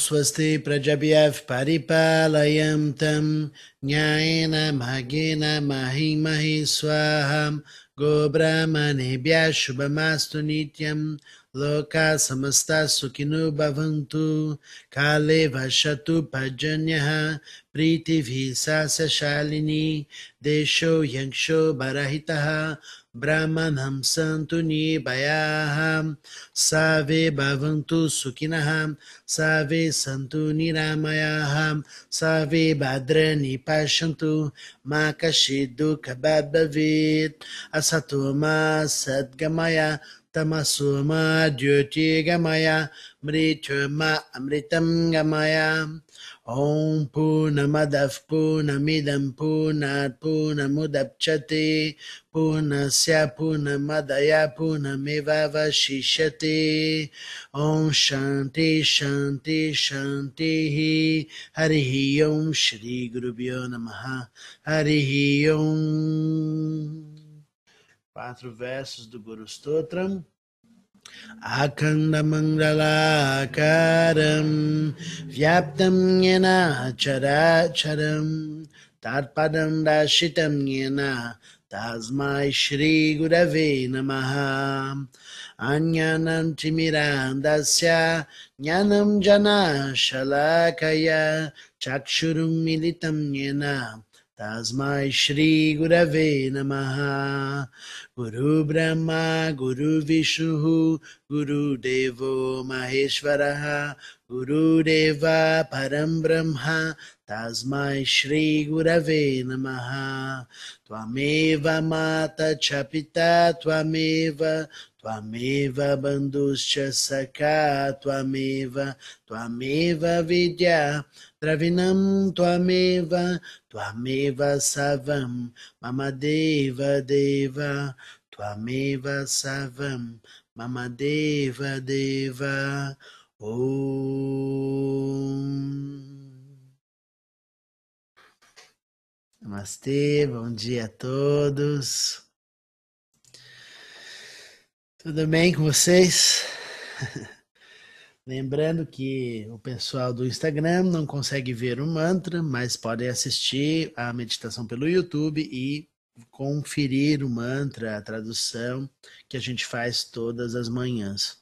Swasti Prajabhyav Paripalayam Tam Nyayena Magena Mahimahi Swaham Loka Samasta Sukhinu Bhavantu Kale Vashatu Pajanyaha Priti Visasa Shalini Desho Yangsho Barahitaha Brahmanam Santu Nibayaham Save Bhavantu Sukhinaham Save Santu Niramayaham Save Badrani Pashantu Makashidu Kababavit Asatoma Sadgamaya Tamasoma, Dieu te gamaia, Mrituma, Amritam. On puna madaf, puna midam, puna, puna muda pchati, puna siya puna madaya puna. On chante, chante, chante, hari yon, shri guru hari. Quatro versos do Guru Stotram. Akandamandalakaram Vyaptam Yena Characharam Tarpadam Dashitam Yena Tasmai Shri Gurave Namaha. Anyanam Timirandasya Jnanam Jana Shalakaya Chakshurum Militam Yena Tasmai Shri Gurave Namaha Guru Brahma Guru Vishnu Guru Devo Maheshwaraha Guru Deva Param Brahma Tasmai Shri Gurave Namaha Tvameva Mata Chapita Tvameva Tvameva Bandhuscha Saka Tvameva Tvameva Vidya Dravinam Tvameva Tvameva Savam Mamadeva Deva Tvameva Savam Mamadeva Deva Om Namastê, bom dia a todos. Tudo bem com vocês? Lembrando que o pessoal do Instagram não consegue ver o mantra, mas podem assistir a meditação pelo YouTube e conferir o mantra, a tradução que a gente faz todas as manhãs.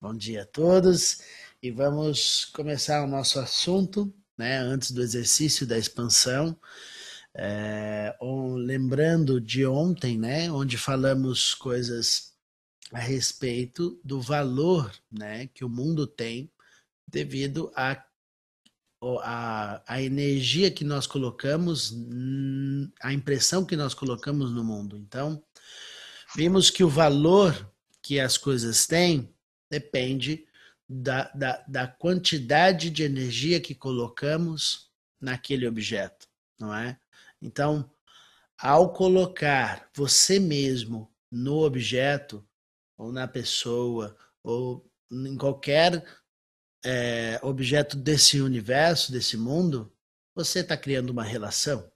Bom dia a todos e vamos começar o nosso assunto, né, antes do exercício da expansão. É, lembrando de ontem, né, onde falamos coisas a respeito do valor né, que o mundo tem devido à a, a, energia que nós colocamos, a impressão que nós colocamos no mundo. Então, vimos que o valor que as coisas têm depende da, da, da quantidade de energia que colocamos naquele objeto, não é? Então, ao colocar você mesmo no objeto, ou na pessoa, ou em qualquer é, objeto desse universo, desse mundo, você está criando uma relação.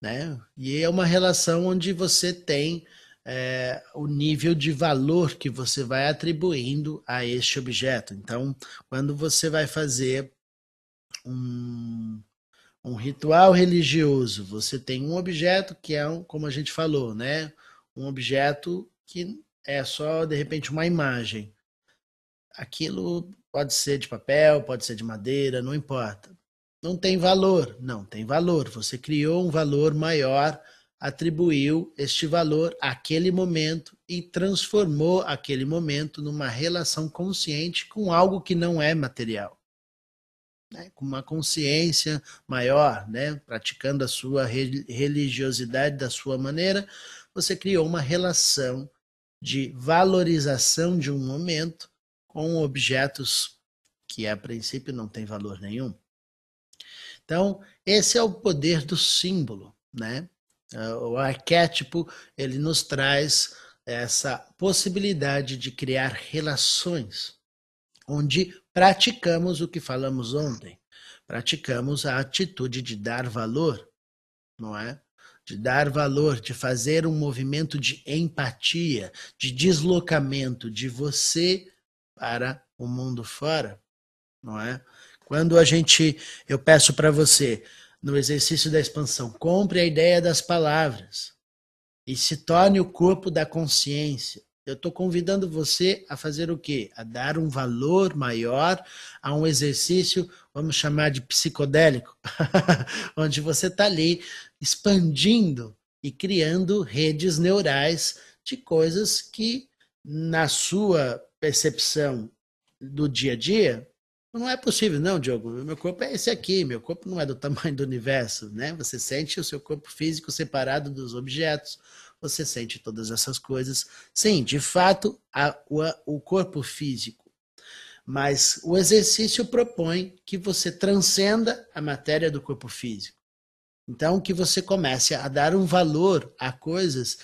Né? E é uma relação onde você tem é, o nível de valor que você vai atribuindo a este objeto. Então, quando você vai fazer um, um ritual religioso, você tem um objeto que é, um, como a gente falou, né? um objeto que é só de repente uma imagem. Aquilo pode ser de papel, pode ser de madeira, não importa. Não tem valor, não tem valor. Você criou um valor maior, atribuiu este valor àquele momento e transformou aquele momento numa relação consciente com algo que não é material. Né? Com uma consciência maior, né? praticando a sua religiosidade da sua maneira, você criou uma relação de valorização de um momento com objetos que a princípio não têm valor nenhum. Então, esse é o poder do símbolo, né? O arquétipo, ele nos traz essa possibilidade de criar relações, onde praticamos o que falamos ontem. Praticamos a atitude de dar valor, não é? De dar valor, de fazer um movimento de empatia, de deslocamento, de você para o mundo fora, não é? Quando a gente, eu peço para você, no exercício da expansão, compre a ideia das palavras e se torne o corpo da consciência. Eu estou convidando você a fazer o quê? A dar um valor maior a um exercício, vamos chamar de psicodélico, onde você está ali expandindo e criando redes neurais de coisas que, na sua percepção do dia a dia, não é possível, não, Diogo. Meu corpo é esse aqui, meu corpo não é do tamanho do universo, né? Você sente o seu corpo físico separado dos objetos você sente todas essas coisas. Sim, de fato, a, o, o corpo físico. Mas o exercício propõe que você transcenda a matéria do corpo físico. Então, que você comece a dar um valor a coisas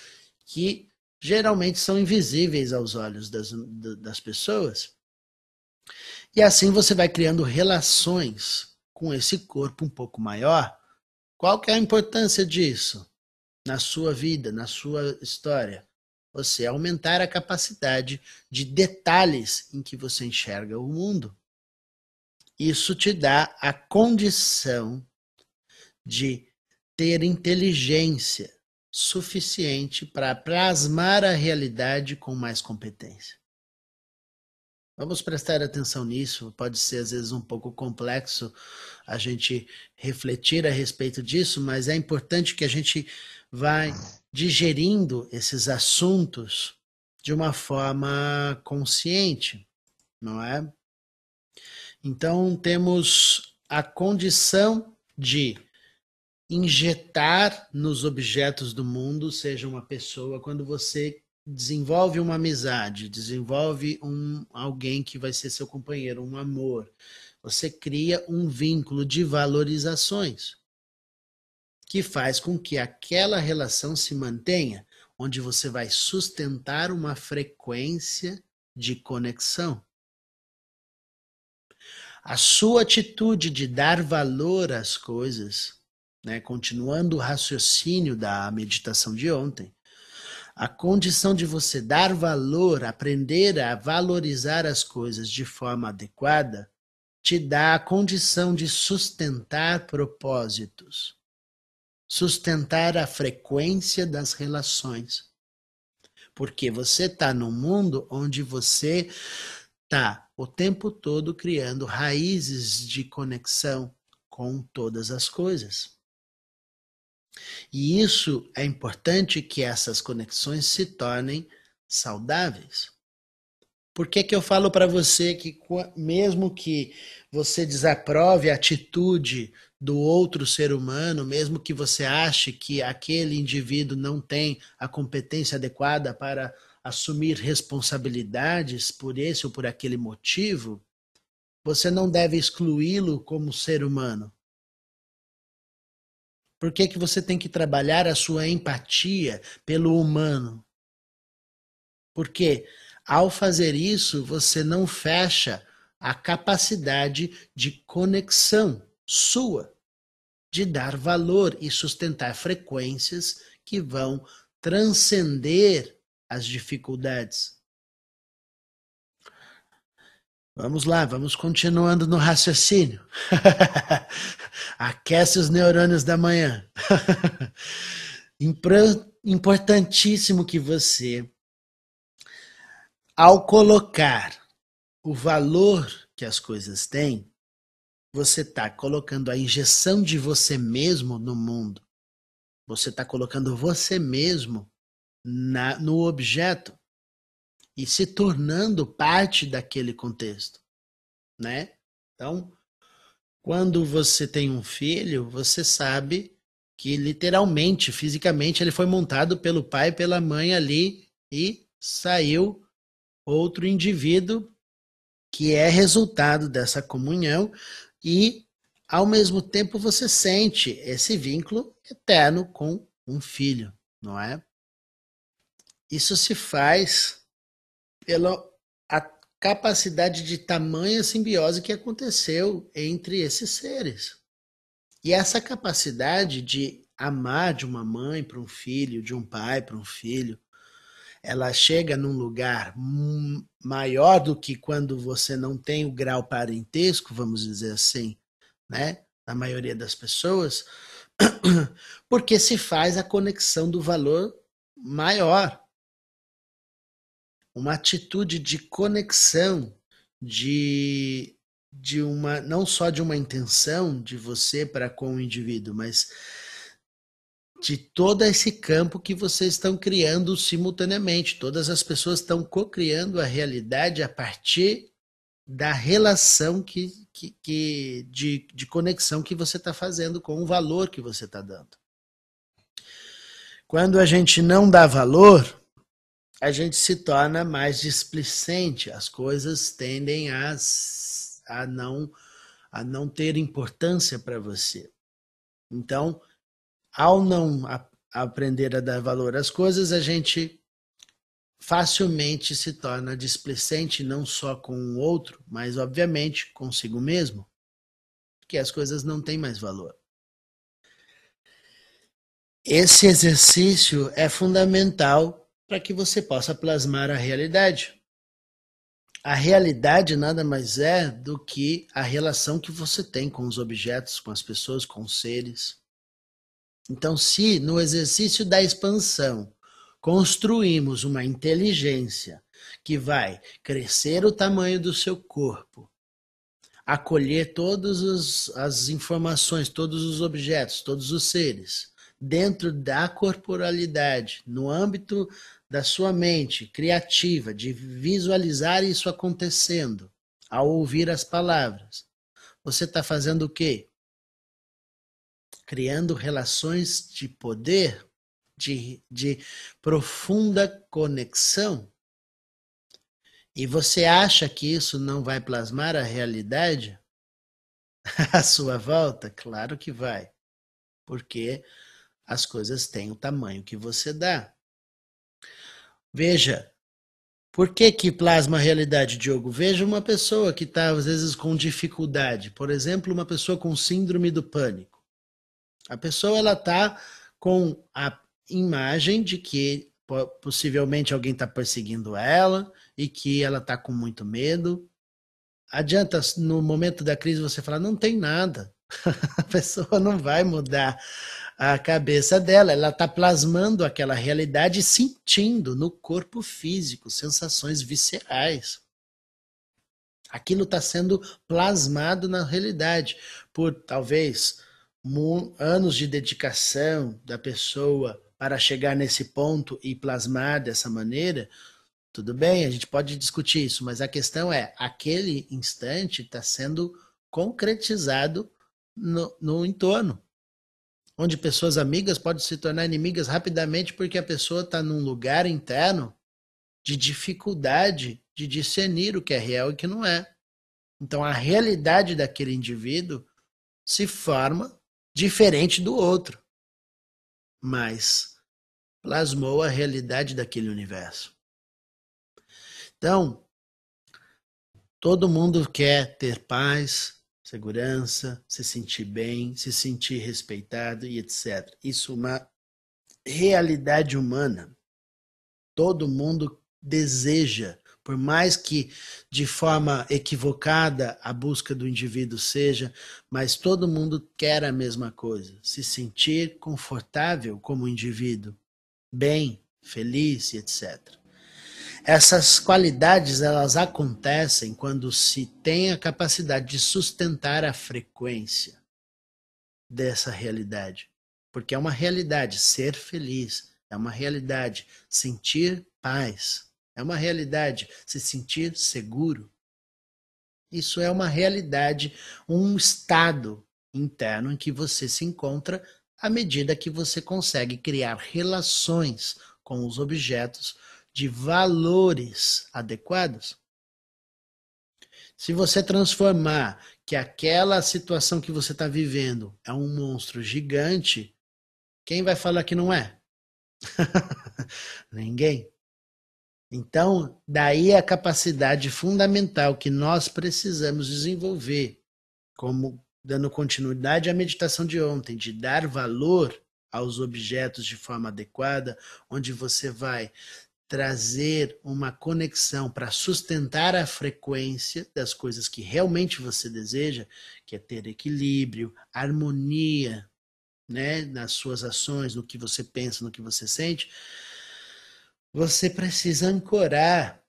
que geralmente são invisíveis aos olhos das, das pessoas. E assim você vai criando relações com esse corpo um pouco maior. Qual que é a importância disso? Na sua vida, na sua história. Você aumentar a capacidade de detalhes em que você enxerga o mundo. Isso te dá a condição de ter inteligência suficiente para plasmar a realidade com mais competência. Vamos prestar atenção nisso. Pode ser às vezes um pouco complexo a gente refletir a respeito disso, mas é importante que a gente vai digerindo esses assuntos de uma forma consciente, não é? Então temos a condição de injetar nos objetos do mundo, seja uma pessoa, quando você desenvolve uma amizade, desenvolve um alguém que vai ser seu companheiro, um amor, você cria um vínculo de valorizações que faz com que aquela relação se mantenha, onde você vai sustentar uma frequência de conexão. A sua atitude de dar valor às coisas, né, continuando o raciocínio da meditação de ontem, a condição de você dar valor, aprender a valorizar as coisas de forma adequada, te dá a condição de sustentar propósitos sustentar a frequência das relações. Porque você está num mundo onde você está o tempo todo criando raízes de conexão com todas as coisas. E isso é importante que essas conexões se tornem saudáveis. Por que, que eu falo para você que, mesmo que você desaprove a atitude do outro ser humano, mesmo que você ache que aquele indivíduo não tem a competência adequada para assumir responsabilidades por esse ou por aquele motivo, você não deve excluí-lo como ser humano. Por que, que você tem que trabalhar a sua empatia pelo humano? Porque ao fazer isso, você não fecha a capacidade de conexão sua, de dar valor e sustentar frequências que vão transcender as dificuldades. Vamos lá, vamos continuando no raciocínio. Aquece os neurônios da manhã. Importantíssimo que você ao colocar o valor que as coisas têm, você está colocando a injeção de você mesmo no mundo. Você está colocando você mesmo na, no objeto e se tornando parte daquele contexto, né? Então, quando você tem um filho, você sabe que literalmente, fisicamente, ele foi montado pelo pai pela mãe ali e saiu outro indivíduo que é resultado dessa comunhão e ao mesmo tempo você sente esse vínculo eterno com um filho, não é? Isso se faz pela capacidade de tamanha simbiose que aconteceu entre esses seres. E essa capacidade de amar de uma mãe para um filho, de um pai para um filho, ela chega num lugar maior do que quando você não tem o grau parentesco, vamos dizer assim, né? Na maioria das pessoas, porque se faz a conexão do valor maior. Uma atitude de conexão, de, de uma, não só de uma intenção de você para com o indivíduo, mas de todo esse campo que vocês estão criando simultaneamente. Todas as pessoas estão co-criando a realidade a partir da relação que, que, que de, de conexão que você está fazendo com o valor que você está dando. Quando a gente não dá valor, a gente se torna mais displicente, as coisas tendem a, a, não, a não ter importância para você. Então, ao não a, aprender a dar valor às coisas, a gente facilmente se torna displicente não só com o outro, mas obviamente consigo mesmo, porque as coisas não têm mais valor. Esse exercício é fundamental para que você possa plasmar a realidade. A realidade nada mais é do que a relação que você tem com os objetos, com as pessoas, com os seres. Então, se no exercício da expansão construímos uma inteligência que vai crescer o tamanho do seu corpo, acolher todas as informações, todos os objetos, todos os seres, dentro da corporalidade, no âmbito da sua mente criativa, de visualizar isso acontecendo, ao ouvir as palavras. Você está fazendo o quê? Criando relações de poder, de, de profunda conexão. E você acha que isso não vai plasmar a realidade à sua volta? Claro que vai. Porque as coisas têm o tamanho que você dá. Veja, por que, que plasma a realidade, Diogo? Veja uma pessoa que está, às vezes, com dificuldade. Por exemplo, uma pessoa com síndrome do pânico. A pessoa ela tá com a imagem de que possivelmente alguém está perseguindo ela e que ela está com muito medo. Adianta no momento da crise você falar não tem nada. a pessoa não vai mudar a cabeça dela, ela está plasmando aquela realidade sentindo no corpo físico sensações viscerais. Aquilo está sendo plasmado na realidade por talvez anos de dedicação da pessoa para chegar nesse ponto e plasmar dessa maneira, tudo bem, a gente pode discutir isso, mas a questão é: aquele instante está sendo concretizado no, no entorno, onde pessoas amigas podem se tornar inimigas rapidamente porque a pessoa está num lugar interno de dificuldade de discernir o que é real e o que não é. Então a realidade daquele indivíduo se forma diferente do outro, mas plasmou a realidade daquele universo. Então, todo mundo quer ter paz, segurança, se sentir bem, se sentir respeitado e etc. Isso é uma realidade humana. Todo mundo deseja por mais que de forma equivocada a busca do indivíduo seja, mas todo mundo quer a mesma coisa, se sentir confortável como indivíduo, bem, feliz etc. Essas qualidades elas acontecem quando se tem a capacidade de sustentar a frequência dessa realidade, porque é uma realidade ser feliz, é uma realidade sentir paz, é uma realidade se sentir seguro. Isso é uma realidade, um estado interno em que você se encontra à medida que você consegue criar relações com os objetos de valores adequados. Se você transformar que aquela situação que você está vivendo é um monstro gigante, quem vai falar que não é? Ninguém. Então, daí a capacidade fundamental que nós precisamos desenvolver, como dando continuidade à meditação de ontem, de dar valor aos objetos de forma adequada, onde você vai trazer uma conexão para sustentar a frequência das coisas que realmente você deseja, que é ter equilíbrio, harmonia, né, nas suas ações, no que você pensa, no que você sente, você precisa ancorar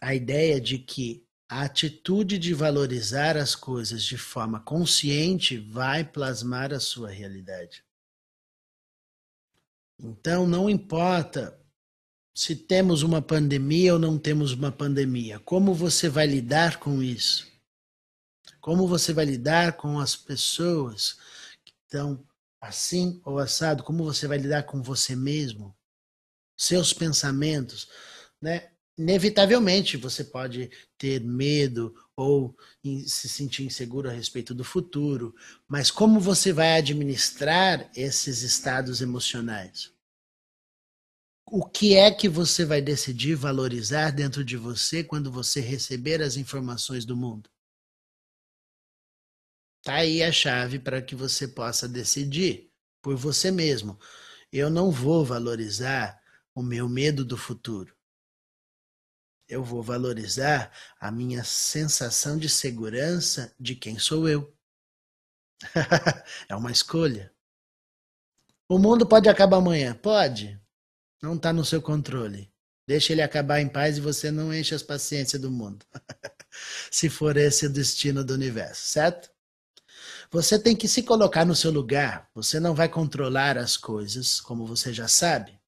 a ideia de que a atitude de valorizar as coisas de forma consciente vai plasmar a sua realidade. Então, não importa se temos uma pandemia ou não temos uma pandemia, como você vai lidar com isso? Como você vai lidar com as pessoas que estão assim ou assado? Como você vai lidar com você mesmo? Seus pensamentos, né? Inevitavelmente você pode ter medo ou se sentir inseguro a respeito do futuro, mas como você vai administrar esses estados emocionais? O que é que você vai decidir valorizar dentro de você quando você receber as informações do mundo? Tá aí a chave para que você possa decidir por você mesmo. Eu não vou valorizar o meu medo do futuro eu vou valorizar a minha sensação de segurança de quem sou eu. é uma escolha. O mundo pode acabar amanhã? Pode. Não está no seu controle. Deixa ele acabar em paz e você não enche as paciências do mundo. Se for esse o destino do universo, certo? Você tem que se colocar no seu lugar. Você não vai controlar as coisas, como você já sabe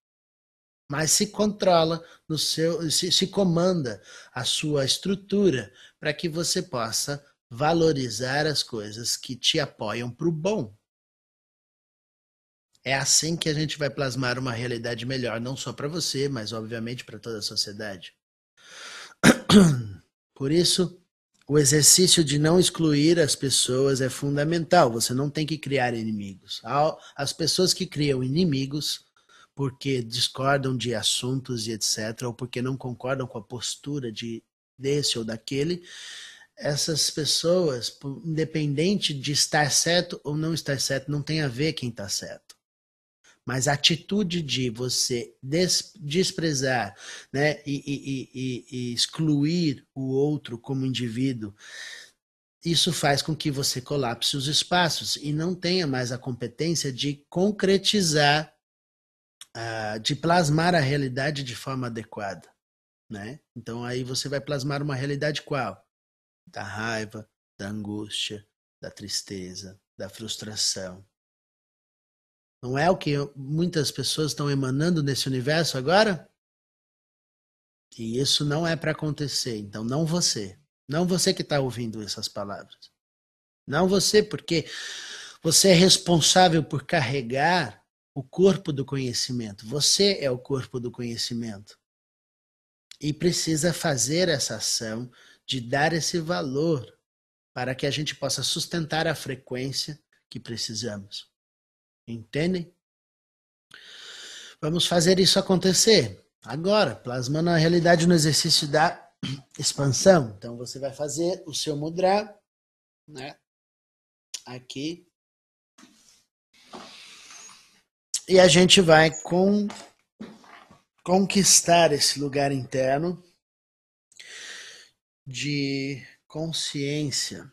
mas se controla no seu, se, se comanda a sua estrutura para que você possa valorizar as coisas que te apoiam para o bom. É assim que a gente vai plasmar uma realidade melhor, não só para você, mas obviamente para toda a sociedade. Por isso, o exercício de não excluir as pessoas é fundamental. Você não tem que criar inimigos. As pessoas que criam inimigos porque discordam de assuntos e etc., ou porque não concordam com a postura de desse ou daquele, essas pessoas, independente de estar certo ou não estar certo, não tem a ver quem está certo. Mas a atitude de você des desprezar né, e, e, e, e excluir o outro como indivíduo, isso faz com que você colapse os espaços e não tenha mais a competência de concretizar de plasmar a realidade de forma adequada, né? Então aí você vai plasmar uma realidade qual? Da raiva, da angústia, da tristeza, da frustração. Não é o que muitas pessoas estão emanando nesse universo agora? E isso não é para acontecer. Então, não você. Não você que está ouvindo essas palavras. Não você, porque você é responsável por carregar o corpo do conhecimento. Você é o corpo do conhecimento. E precisa fazer essa ação de dar esse valor para que a gente possa sustentar a frequência que precisamos. Entendem? Vamos fazer isso acontecer agora, plasmando a realidade no exercício da expansão. Então você vai fazer o seu mudra, né? Aqui E a gente vai com, conquistar esse lugar interno de consciência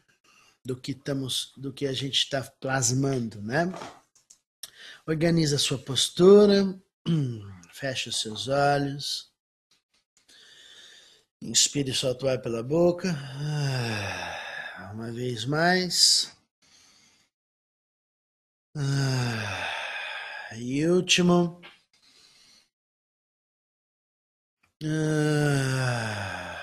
do que estamos, do que a gente está plasmando, né? Organiza a sua postura, fecha os seus olhos, inspire e solta o ar pela boca, ah, uma vez mais. Ah. E último. Ah.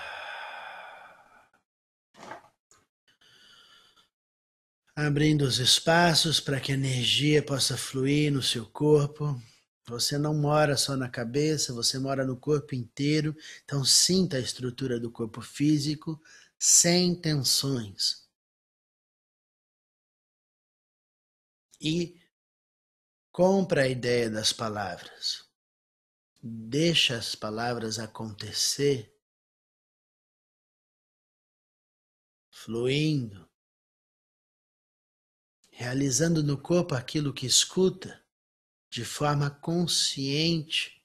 Abrindo os espaços para que a energia possa fluir no seu corpo. Você não mora só na cabeça, você mora no corpo inteiro. Então, sinta a estrutura do corpo físico sem tensões. E Compra a ideia das palavras. Deixa as palavras acontecer, fluindo, realizando no corpo aquilo que escuta de forma consciente.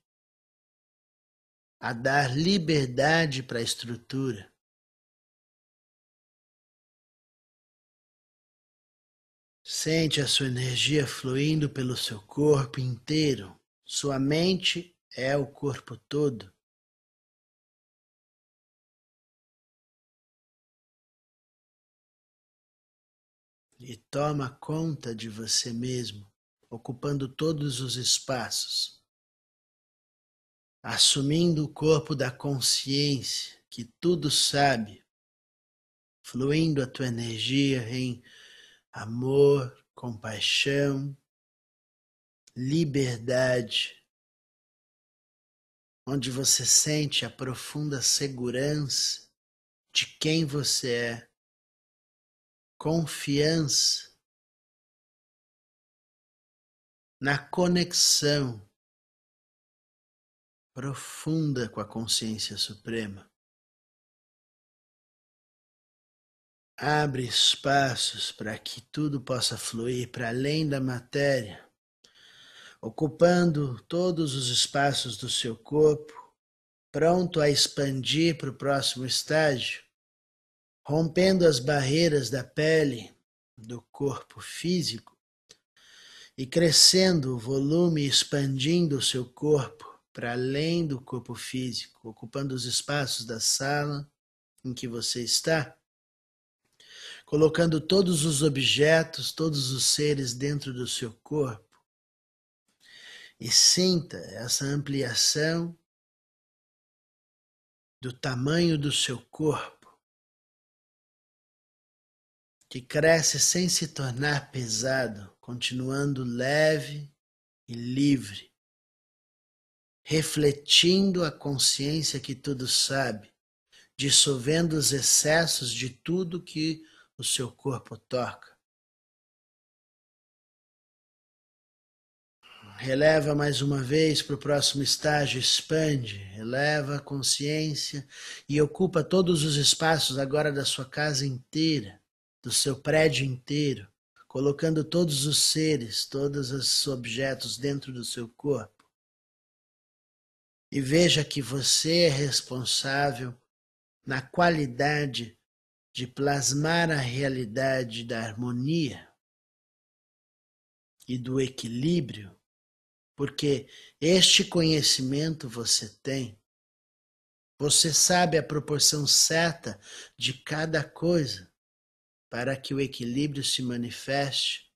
a dar liberdade para a estrutura. Sente a sua energia fluindo pelo seu corpo inteiro. Sua mente é o corpo todo. E toma conta de você mesmo, ocupando todos os espaços assumindo o corpo da consciência que tudo sabe, fluindo a tua energia em amor, compaixão, liberdade, onde você sente a profunda segurança de quem você é, confiança na conexão profunda com a consciência suprema. Abre espaços para que tudo possa fluir para além da matéria, ocupando todos os espaços do seu corpo, pronto a expandir para o próximo estágio, rompendo as barreiras da pele, do corpo físico e crescendo o volume, expandindo o seu corpo para além do corpo físico, ocupando os espaços da sala em que você está, colocando todos os objetos, todos os seres dentro do seu corpo. E sinta essa ampliação do tamanho do seu corpo, que cresce sem se tornar pesado, continuando leve e livre refletindo a consciência que tudo sabe, dissolvendo os excessos de tudo que o seu corpo toca. Releva mais uma vez para o próximo estágio, expande, eleva a consciência e ocupa todos os espaços agora da sua casa inteira, do seu prédio inteiro, colocando todos os seres, todos os objetos dentro do seu corpo e veja que você é responsável na qualidade de plasmar a realidade da harmonia e do equilíbrio, porque este conhecimento você tem. Você sabe a proporção certa de cada coisa para que o equilíbrio se manifeste,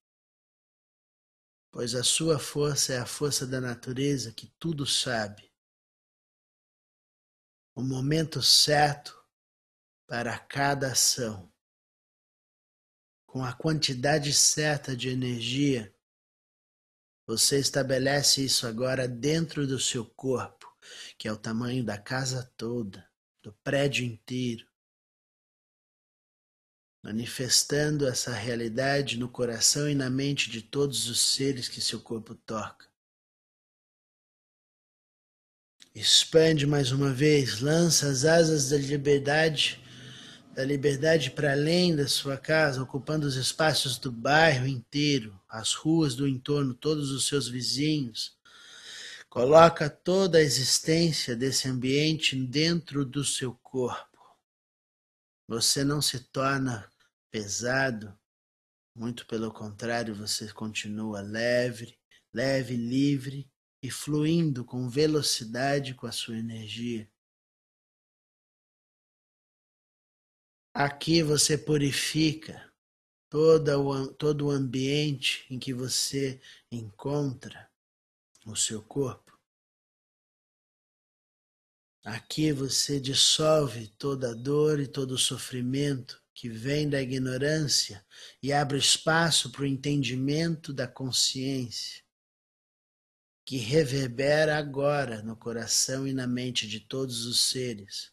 pois a sua força é a força da natureza que tudo sabe o momento certo para cada ação, com a quantidade certa de energia. Você estabelece isso agora dentro do seu corpo, que é o tamanho da casa toda, do prédio inteiro, manifestando essa realidade no coração e na mente de todos os seres que seu corpo toca. Expande mais uma vez, lança as asas da liberdade, da liberdade para além da sua casa, ocupando os espaços do bairro inteiro, as ruas do entorno, todos os seus vizinhos. Coloca toda a existência desse ambiente dentro do seu corpo. Você não se torna pesado, muito pelo contrário, você continua leve, leve, livre e fluindo com velocidade com a sua energia. Aqui você purifica toda o, todo o ambiente em que você encontra o seu corpo. Aqui você dissolve toda a dor e todo o sofrimento que vem da ignorância e abre espaço para o entendimento da consciência que reverbera agora no coração e na mente de todos os seres,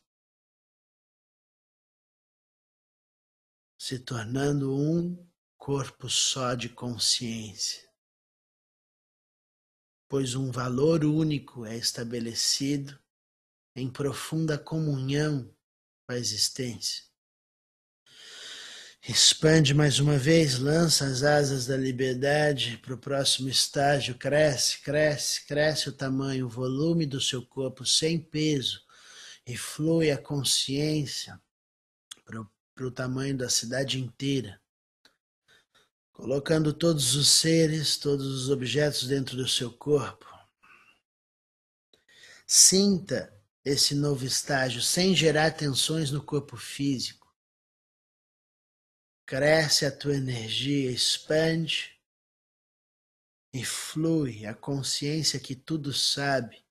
se tornando um corpo só de consciência. Pois um valor único é estabelecido em profunda comunhão com a existência. Expande mais uma vez, lança as asas da liberdade para o próximo estágio. Cresce, cresce, cresce o tamanho, o volume do seu corpo sem peso e flui a consciência para o tamanho da cidade inteira. Colocando todos os seres, todos os objetos dentro do seu corpo. Sinta esse novo estágio sem gerar tensões no corpo físico cresce a tua energia, expande e flui a consciência que tudo sabe.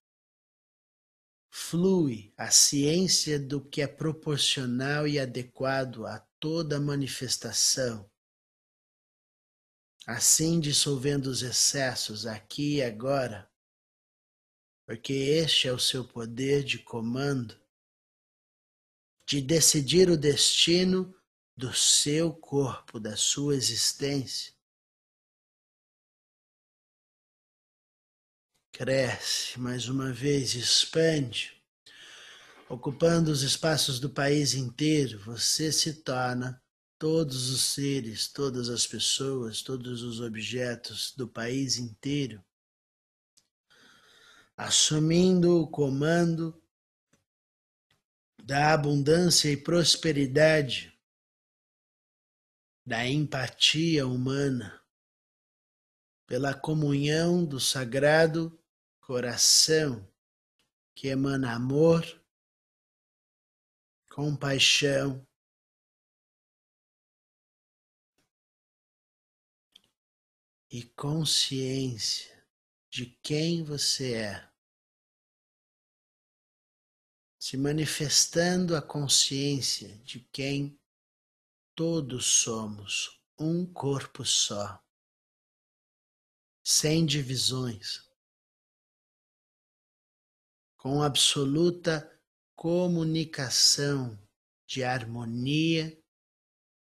Flui a ciência do que é proporcional e adequado a toda manifestação. Assim dissolvendo os excessos aqui e agora, porque este é o seu poder de comando, de decidir o destino do seu corpo, da sua existência. Cresce mais uma vez, expande, ocupando os espaços do país inteiro, você se torna todos os seres, todas as pessoas, todos os objetos do país inteiro, assumindo o comando da abundância e prosperidade da empatia humana, pela comunhão do sagrado coração que emana amor, compaixão, e consciência de quem você é, se manifestando a consciência de quem Todos somos um corpo só, sem divisões, com absoluta comunicação de harmonia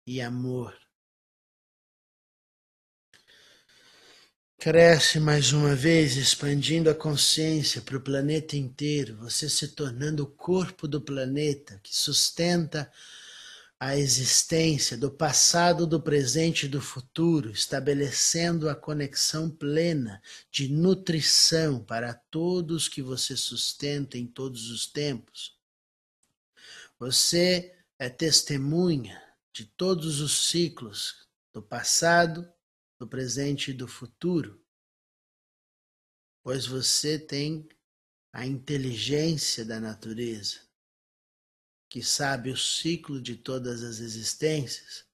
e amor. Cresce mais uma vez, expandindo a consciência para o planeta inteiro, você se tornando o corpo do planeta que sustenta a existência do passado, do presente e do futuro, estabelecendo a conexão plena de nutrição para todos que você sustenta em todos os tempos. Você é testemunha de todos os ciclos do passado, do presente e do futuro, pois você tem a inteligência da natureza que sabe o ciclo de todas as existências,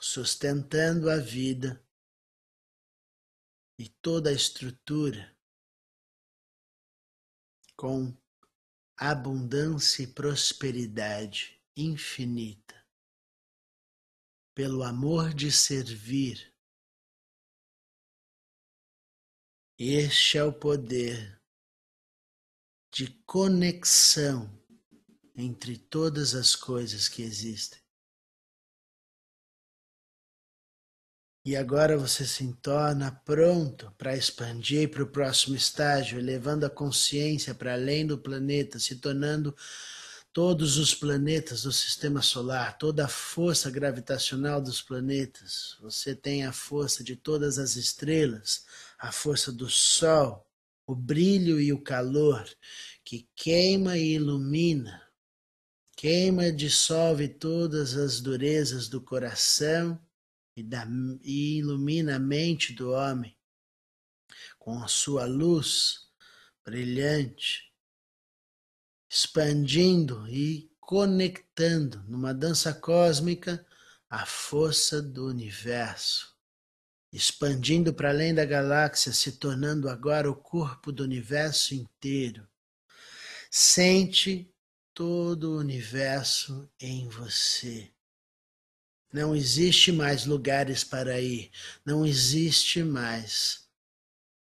sustentando a vida e toda a estrutura com abundância e prosperidade infinita, pelo amor de servir. Este é o poder de conexão entre todas as coisas que existem. E agora você se torna pronto para expandir para o próximo estágio, elevando a consciência para além do planeta, se tornando todos os planetas do sistema solar, toda a força gravitacional dos planetas. Você tem a força de todas as estrelas, a força do Sol, o brilho e o calor que queima e ilumina Queima, dissolve todas as durezas do coração e, da, e ilumina a mente do homem com a sua luz brilhante, expandindo e conectando numa dança cósmica a força do universo, expandindo para além da galáxia, se tornando agora o corpo do universo inteiro. Sente todo o universo em você. Não existe mais lugares para ir, não existe mais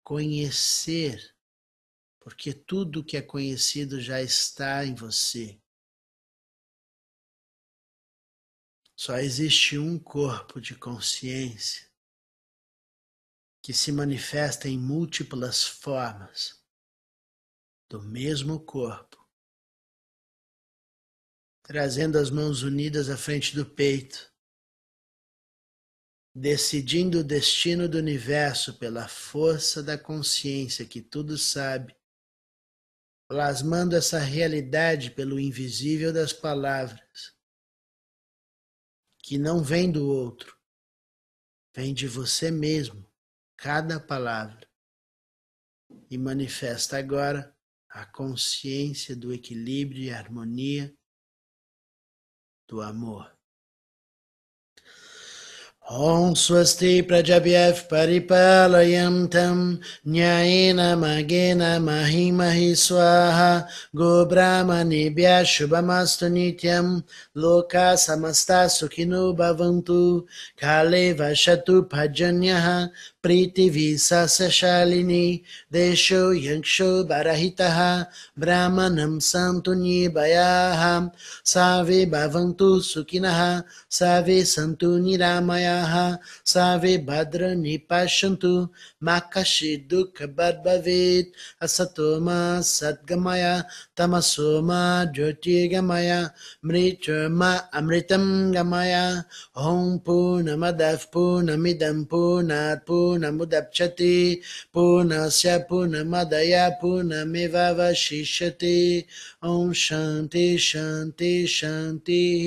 conhecer, porque tudo que é conhecido já está em você. Só existe um corpo de consciência que se manifesta em múltiplas formas do mesmo corpo trazendo as mãos unidas à frente do peito, decidindo o destino do universo pela força da consciência que tudo sabe, plasmando essa realidade pelo invisível das palavras, que não vem do outro, vem de você mesmo, cada palavra, e manifesta agora a consciência do equilíbrio e harmonia do amor. Om Swasti Prajabhyav Paripalayam Nyayena Magena Mahimahi Swaha Gobrahmanibhya Shubhamastu Nityam Loka Samasta Sukhinu Bhavantu Kale Vashatu Bhajanyaha प्रीतिविशालिनी देशो यक्षो बरहितः ब्राह्मणं सन्तु निर्भयाः सावे भवन्तु सुखिनः, सावे सन्तु निरामयाः। सावे भद्रनि पश्यन्तु मा कश्चित् दुःखभद्भवेत् असतो मा सद्गमय, तमसो मा ज्योतिर्गमय मृत्युर्मा अमृतं गमय। ॐ पूर्णमदः, पूर्णमिदं, पूर्णात् पूर्ण पूर्णमुदप्स्यति पूर्णस्य पूर्णमदय पूर्णमेवावशिष्यति ॐ शान्ति शान्ति शान्तिः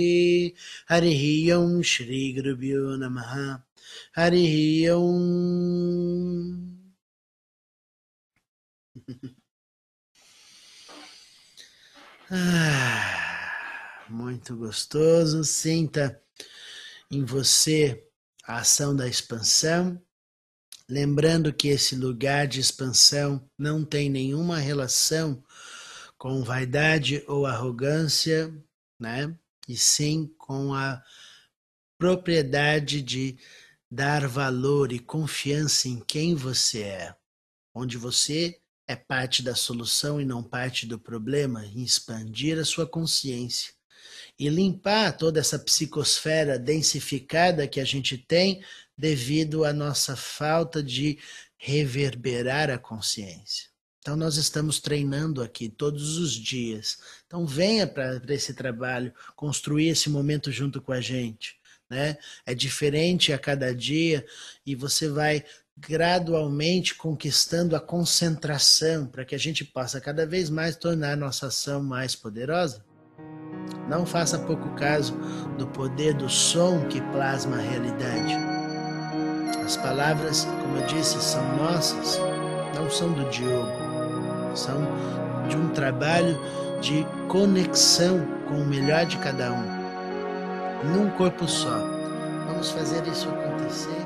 हरिः ॐ श्रीगुरुभ्यो नमः हरिः ॐ Ah, muito gostoso. Sinta em você a ação da expansão Lembrando que esse lugar de expansão não tem nenhuma relação com vaidade ou arrogância, né? E sim com a propriedade de dar valor e confiança em quem você é, onde você é parte da solução e não parte do problema, em expandir a sua consciência e limpar toda essa psicosfera densificada que a gente tem devido à nossa falta de reverberar a consciência. Então, nós estamos treinando aqui todos os dias. Então, venha para esse trabalho, construir esse momento junto com a gente. Né? É diferente a cada dia e você vai gradualmente conquistando a concentração para que a gente possa cada vez mais tornar nossa ação mais poderosa. Não faça pouco caso do poder do som que plasma a realidade. As palavras, como eu disse, são nossas, não são do Diogo, são de um trabalho de conexão com o melhor de cada um, num corpo só. Vamos fazer isso acontecer.